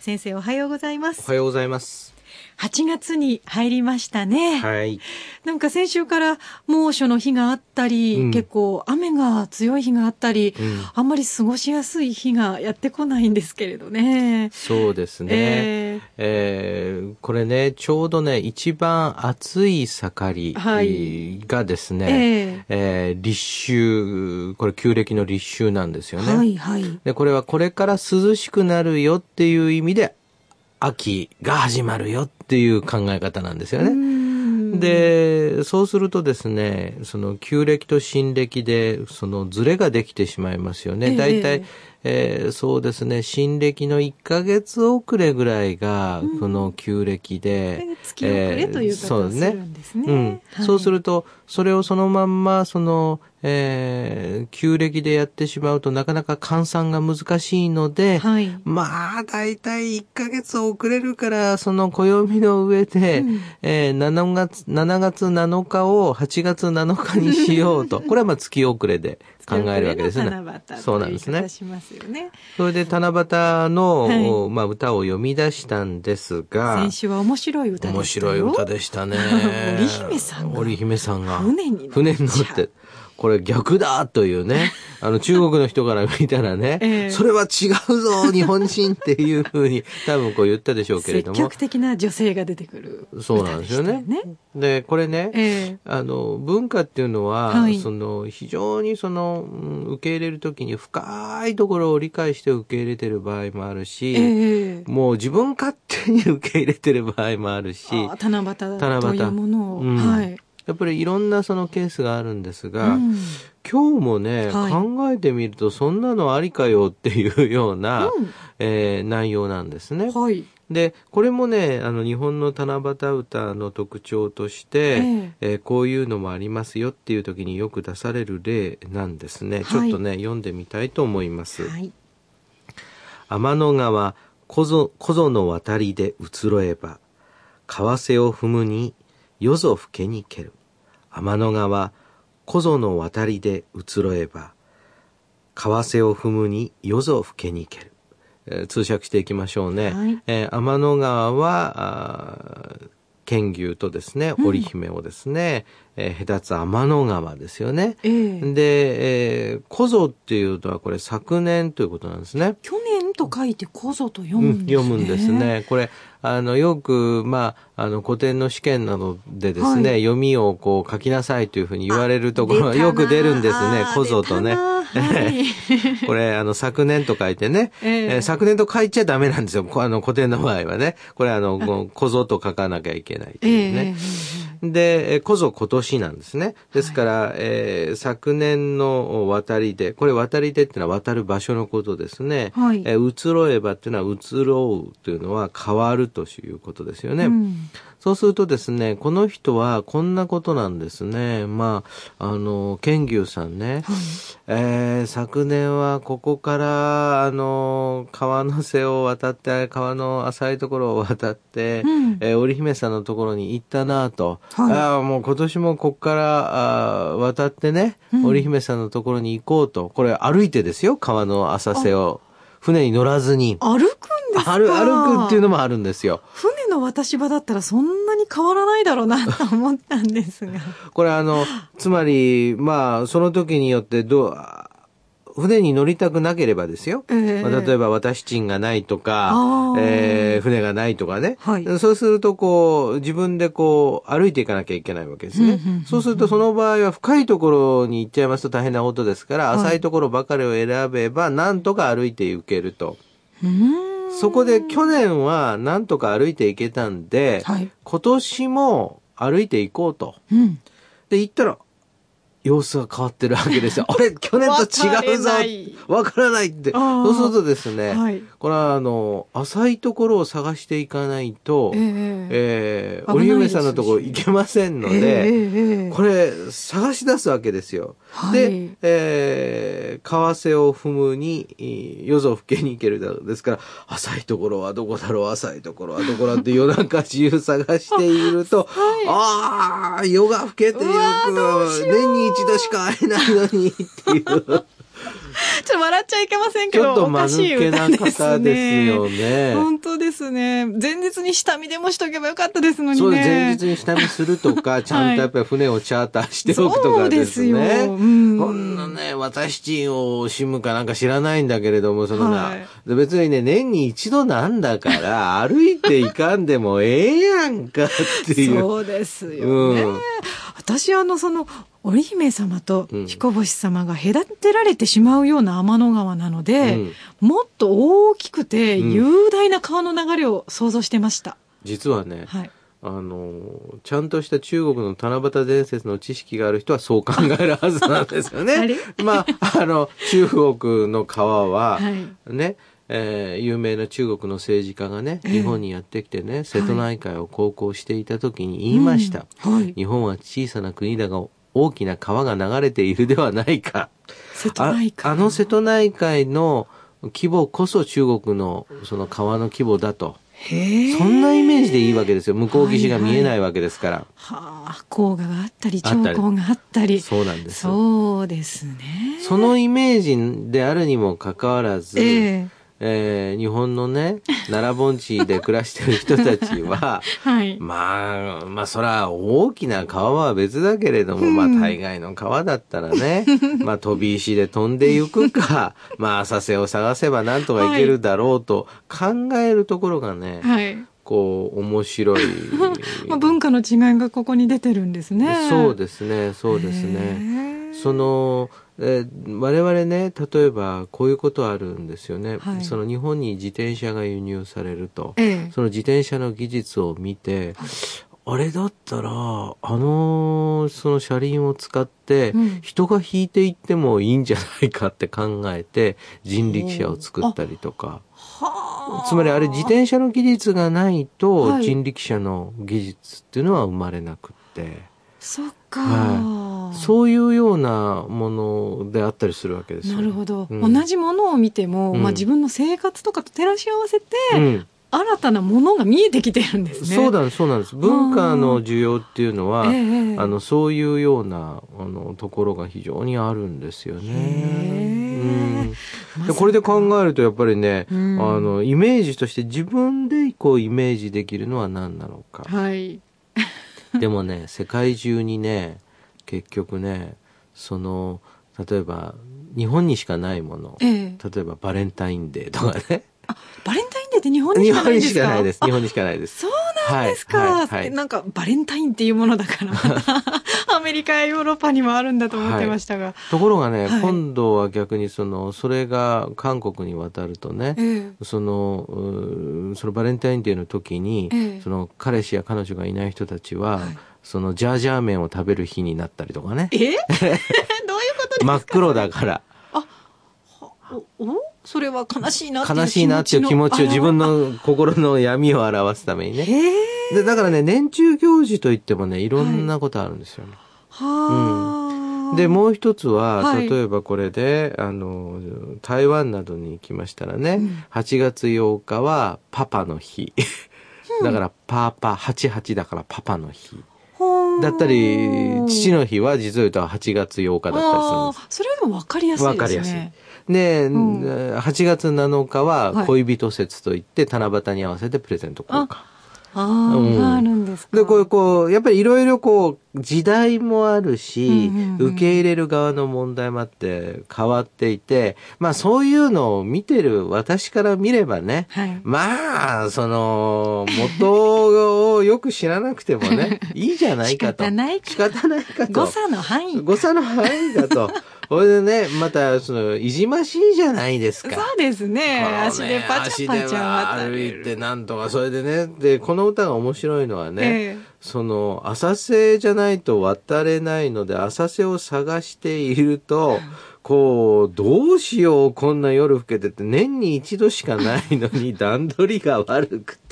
先生おはようございます。おはようございます。8月に入りましたね。はい。なんか先週から猛暑の日があったり、うん結構雨が強い日があったり、うんあんまり過ごしやすい日がやってこないんですけれどね。そうですね。ええーこれね、ちょうどね、一番暑い盛はいりがですーね、ええー立秋、これ旧暦の立秋なんですよね。はいはい。で、これはこれから涼しくなるよっていう意味で、秋が始まるよっていう考え方なんですよね。ねで、そうするとですね、その旧暦と新暦で、そのズレができてしまいますよね。ええ大体、えーそうですね、新暦の1ヶ月遅れぐらいが、この旧暦で、月遅れというそ方をするんですね。うんはいそうすると、それをそのまんま、その、えー旧暦でやってしまうとなかなか換算が難しいので、はい。まあ、だいたい1ヶ月遅れるから、その暦の上で、うんえー7月、7月7日を8月7日にしようと。これはまあ月遅れで考えるわけですね。そうなんですね。それで七夕の、はいまあ、歌を読み出したんですが先、週は面白い歌でしたよ。面白い歌でしたね 織姫さんが織姫さんが。船に乗っちゃう船に乗って。これ逆だというね。あの中国の人から見たらね、ええ。それは違うぞ、日本人っていうふうに多分こう言ったでしょうけれども。積極。的な女性が出てくる。歌そうなんですよね。でこれね、えあの、文化っていうのは、はい。その、非常にその、うん受け入れるときに深いところを理解して受け入れてる場合もあるえし、ええ。もう自分勝手に受け入れてる場合もあるし、七夕というものを、うんはい。やっぱりいろんなそのケースがあるんですが、うん今日もね、はい考えてみるとそんなのありかよっていうような、うんえー内容なんですね。はい。で、これもね、あの、日本の七夕歌の特徴として、えええーこういうのもありますよっていう時によく出される例なんですね。はいちょっとね、読んでみたいと思います。はい。天の川、小ぞ、小ぞの渡りで移ろえば、川瀬を踏むに、夜ぞ更けにける。天の川、小ぞの渡りで移ろえば、川瀬を踏むに、夜ぞ更けにける。えー通訳していきましょうね。はいえー天の川は、剣牛とですね、織姫をですね、えー隔つ天の川ですよね。ええで、えー、小僧っていうのはこれ昨年ということなんですね。去年と書いてこぞと読うんむんですね。読むんです。ね。これ、あの、よく、まあ、あの、古典の試験などでですね、はい読みをこう書きなさいというふうに言われるところよく出るんですねあ。ー小僧とね。これ、あの、昨年と書いてね、えええー昨年と書いちゃダメなんですよ。こあの、古典の場合はね。これ、あの、こう小僧と書かなきゃいけないとえいうね。えで、えーこぞ今年なんですね。ですから、えー昨年の渡りで、これ渡りでっていうのは渡る場所のことですね。はいえー移ろえばっていうのは移ろうというのは変わるということですよね。うんそうするとですね、この人はこんなことなんですね。まあ、あの、剣牛さんね。えー昨年はここから、あの、川の瀬を渡って、川の浅いところを渡って、うんえー織姫さんのところに行ったなと。はいああ、もう今年もここからあー渡ってね、うん織姫さんのところに行こうと。これ歩いてですよ、川の浅瀬を。船に乗らずに。歩くんですか歩歩くっていうのもあるんですよ。船の渡し場だったらそんなに変わらないだろうなと思ったんですが。これあの、つまり、まあ、その時によってどう、船に乗りたくなければですよ。ええまあ例えば私賃がないとかえー船がないとかね、はいそうするとこう、自分でこう、歩いていかなきゃいけないわけですね。そうするとその場合は深いところに行っちゃいますと大変なことですから、はい浅いところばかりを選べば、なんとか歩いて行けると。うーんそこで去年はなんとか歩いていけたんで、はい。今年も歩いていこうと。うん。で、行ったら、様子が変わってるわけですよ。あれ、去年と違うぞわからないって。そうするとですね、はい。これはあの、浅いところを探していかないと、えええー、織姫さんのところ行けませんので、ええこれ、探し出すわけですよ。はいで、えー、為替を踏むに、えー夜ぞふけに行けるだ。ですから、浅いところはどこだろう、浅いところはどこだって夜中中探していると、ああ、夜が更けていく。年に一度しか会えないのに、っていう。ちょっと笑っちゃいけませんけど、ちょっとおかしい間抜けな歌です方ですよね。本当ですね。前日に下見でもしとけばよかったですのにね。そう。前日に下見するとか、ちゃんとやっぱり船をチャーターしておくとかですね。そうですようんこんなね、私ちんを惜しむかなんか知らないんだけれども、そのな、はい別にね、年に一度なんだから、歩いていかんでもええやんかっていう。そうですよね。うん私あのその織姫様とうん彦星様が隔てられてしまうような天の川なので、うんもっと大きくてうん雄大な川の流れを想像してました。実はね、はい。あの、ちゃんとした中国の七夕伝説の知識がある人はそう考えるはずなんですよ あねれ？まあ、あの、中国の川は、はいね、えー有名な中国の政治家がね、ええ日本にやってきてね、瀬戸内海を航行していた時に言いました。うんはい。日本は小さな国だが、大きな川が流れているではないか。瀬戸あ内海。あの瀬戸内海の規模こそ中国のその川の規模だと。そんなイメージでいいわけですよ。向こう岸が見えないわけですから。はあ、黄河があったり、あったり長江があったり。そうなんです。そうですね。そのイメージであるにもかかわらず、えええー日本のね、奈良盆地で暮らしてる人たちは、はい。まあ、まあ、そら、大きな川は別だけれども、まあ、大概の川だったらね、まあ、飛び石で飛んでいくか、まあ、浅瀬を探せばなんとかいけるだろうと考えるところがね、はい。こう、面白い。まあ、文化の違いがここに出てるんですね。そうですね、そうですね。ねその、えー我々ね、例えばこういうことあるんですよね。はいその日本に自転車が輸入されると、ええその自転車の技術を見て、あれだったら、あの、その車輪を使ってうん、人が引いていってもいいんじゃないかって考えて、人力車を作ったりとか。はあつまりあれ自転車の技術がないとはい。人力車の技術っていうのは生まれなくって。そっか、はそういうようなものであったりするわけですよ、なるほど、うん。同じものを見ても、うん。まあ、自分の生活とかと照らし合わせて、うん新たなものが見えてきてるんですね。そうだ、そうなんです。文化の需要っていうのは、ええあの、そういうような、あの、ところが非常にあるんですよね。へうんでこれで考えると、やっぱりね、うんあの、イメージとして自分でこうイメージできるのは何なのか。はい。でもね、世界中にね、結局ね、その、例えば、日本にしかないもの。ええ例えばバレンタインデーとかね。バレンタインって日本に日しかな本にいんですか？しかないです。日本にしかないです。そうなんですか、はいはいはい。なんかバレンタインっていうものだから。ま たアメリカやヨーロッパにもあるんだと思ってましたが、ところがね、はい。今度は逆にその、それが韓国に渡るとね、ええ。その、そのバレンタインデーの時に、ええ。その彼氏や彼女がいない人たちは、はい。そのジャージャー麺を食べる日になったりとかね。え？どういうことですか？真っ黒だから。おお？それは悲しいなっていう悲しいなっていう気持ちを自分のの心の闇を表すためにね。で、だからね、年中行事といってもね、いろんなことあるんですよね。はあ、で、もう一つは、はい例えばこれで、あの、台湾などに行きましたらね、うん8月8日はパパの日。だから、パパ、88だからパパの日。だったり、父の日は実を言うと8月8日だったりするんあーそれでも分かりやすいですね。わかりやすい。で、ん。8月7日ははい。恋人節といって、七夕に合わせてプレゼント交換。ああ、うんあるんですかで、こうこう、やっぱりいろいろこう、時代もあるし、受け入れる側の問題もあって変わっていて、まあそういうのを見てる私から見ればね、はいまあ、その、元をよく知らなくてもね、いいじゃないかと。仕方ないか仕方ないかと。誤差の範囲誤差の範囲だと。これでね、また、その、いじましいじゃないですか。そうですね。足でパチャパチャは歩いてなんとか、それでね、で、この歌が面白いのはね、ええ。その、浅瀬じゃないと渡れないので、浅瀬を探していると、こう、どうしよう、こんな夜更けてって、年に一度しかないのに段取りが悪くて、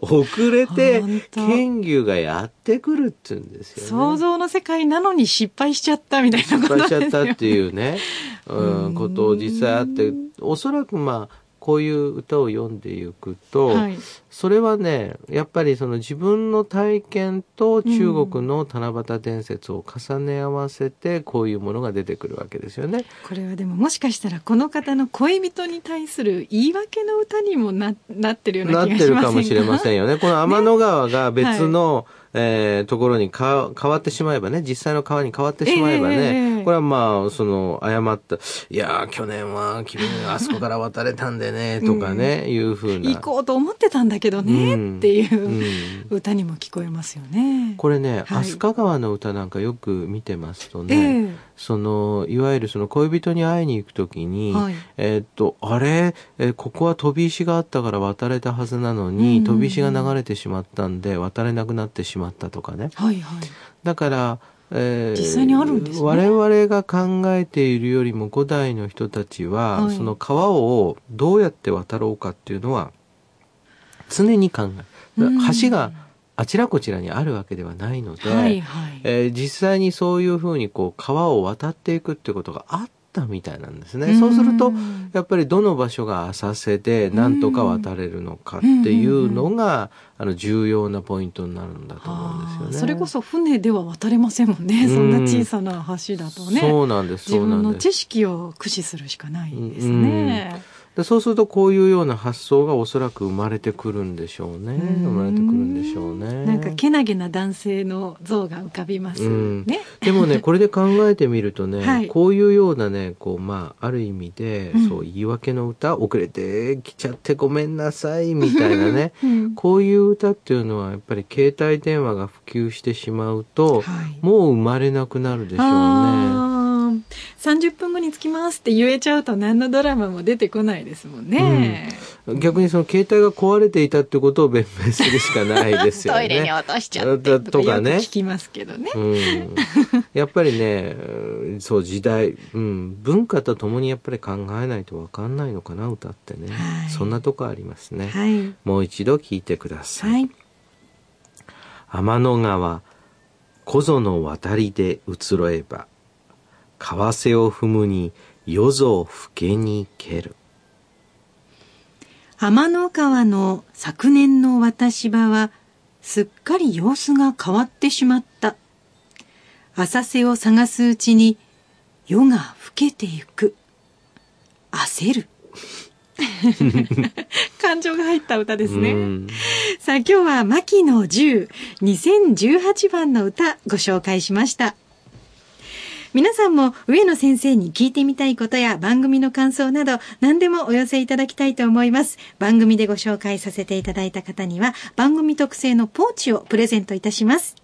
遅れて本、当。剣牛がやってくるって言うんですよね。想像の世界なのに失敗しちゃったみたいなこと失敗しちゃったっていうね、うん、ことを実際あって、おそらくまあ、こういう歌を読んでいくと、はい。それはね、やっぱりその自分の体験と中国の七夕伝説を重ね合わせて、こういうものが出てくるわけですよね。これはでももしかしたらこの方の恋人に対する言い訳の歌にもななってるようなってな気がしませんるかもしれませんよ。よね。この天の川が別の、えーところにか変わってしまえばね、実際の川に変わってしまえばね、ええええこれはまあ、その、誤った、いやー、去年は君あそこから渡れたんでね、とかね、いうふうな。行こうと思ってたんだけどね、うんっていううん歌にも聞こえますよね。これね、はい飛鳥川の歌なんかよく見てますとね、えその、いわゆるその恋人に会いに行くときに、はいえーっと、あれ、えーここは飛び石があったから渡れたはずなのに、うん飛び石が流れてしまったんで、渡れなくなってしまったとかね。えはいはい。だから、えー実際にあるんですね我々が考えているよりも古代の人たちは、はい。その川をどうやって渡ろうかっていうのは常に考えうん。橋があちらこちらにあるわけではないので、はいはい。えー実際にそういうふうにこう川を渡っていくってことがあったみたいなんですね。うんそうするとやっぱりどの場所が浅瀬で何とか渡れるのかっていうのが、あの重要なポイントになるんだと思うんですよね。それこそ船では渡れませんもんね。うんそんな小さな橋だとね。そうなんです。自そうな分のんです。知識を駆使するしかないですね。でそうするとこういうような発想がおそらく生まれてくるんでしょうね。生まれてくるんでしょうね。なんかけなげな男性の像が浮かびますうんね。でもね、これで考えてみるとね、はいこういうようなね、こう、まあ、ある意味で、うんそう、言い訳の歌、遅れてきちゃってごめんなさい、みたいなね、うんこういう歌っていうのは、やっぱり携帯電話が普及してしまうと、はいもう生まれなくなるでしょうね。あー30分後に着きますって言えちゃうと何のドラマも出てこないですもんね。逆にその携帯が壊れていたってことを弁明するしかないですよね。トイレに落としちゃってとかね聞きますけどね。うん、やっぱりね、うんそう時代、うん、文化とともにやっぱり考えないとわかんないのかな、歌ってね。はいそんなとこありますね。はい。もう一度聞いてください。はい。天の川、小園の渡りで移ろえば、為替を踏むに夜ぞ更けに蹴る。天の川の昨年の私場はすっかり様子が変わってしまった。浅瀬を探すうちに夜が更けてゆく。焦る。感情が入った歌ですね。うんさあ今日は牧野十2018番の歌ご紹介しました。皆さんも上野先生に聞いてみたいことや番組の感想など何でもお寄せいただきたいと思います。番組でご紹介させていただいた方には番組特製のポーチをプレゼントいたします。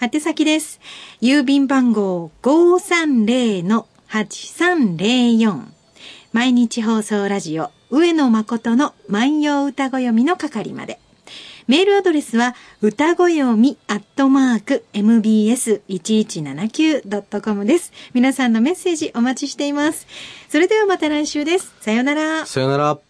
宛先です。郵便番号530-8304毎日放送ラジオ上野誠の万葉歌子読みの係まで。メールアドレスは、歌ごよみアットマーク mbs1179.com です。皆さんのメッセージお待ちしています。それではまた来週です。さよなら。さよなら。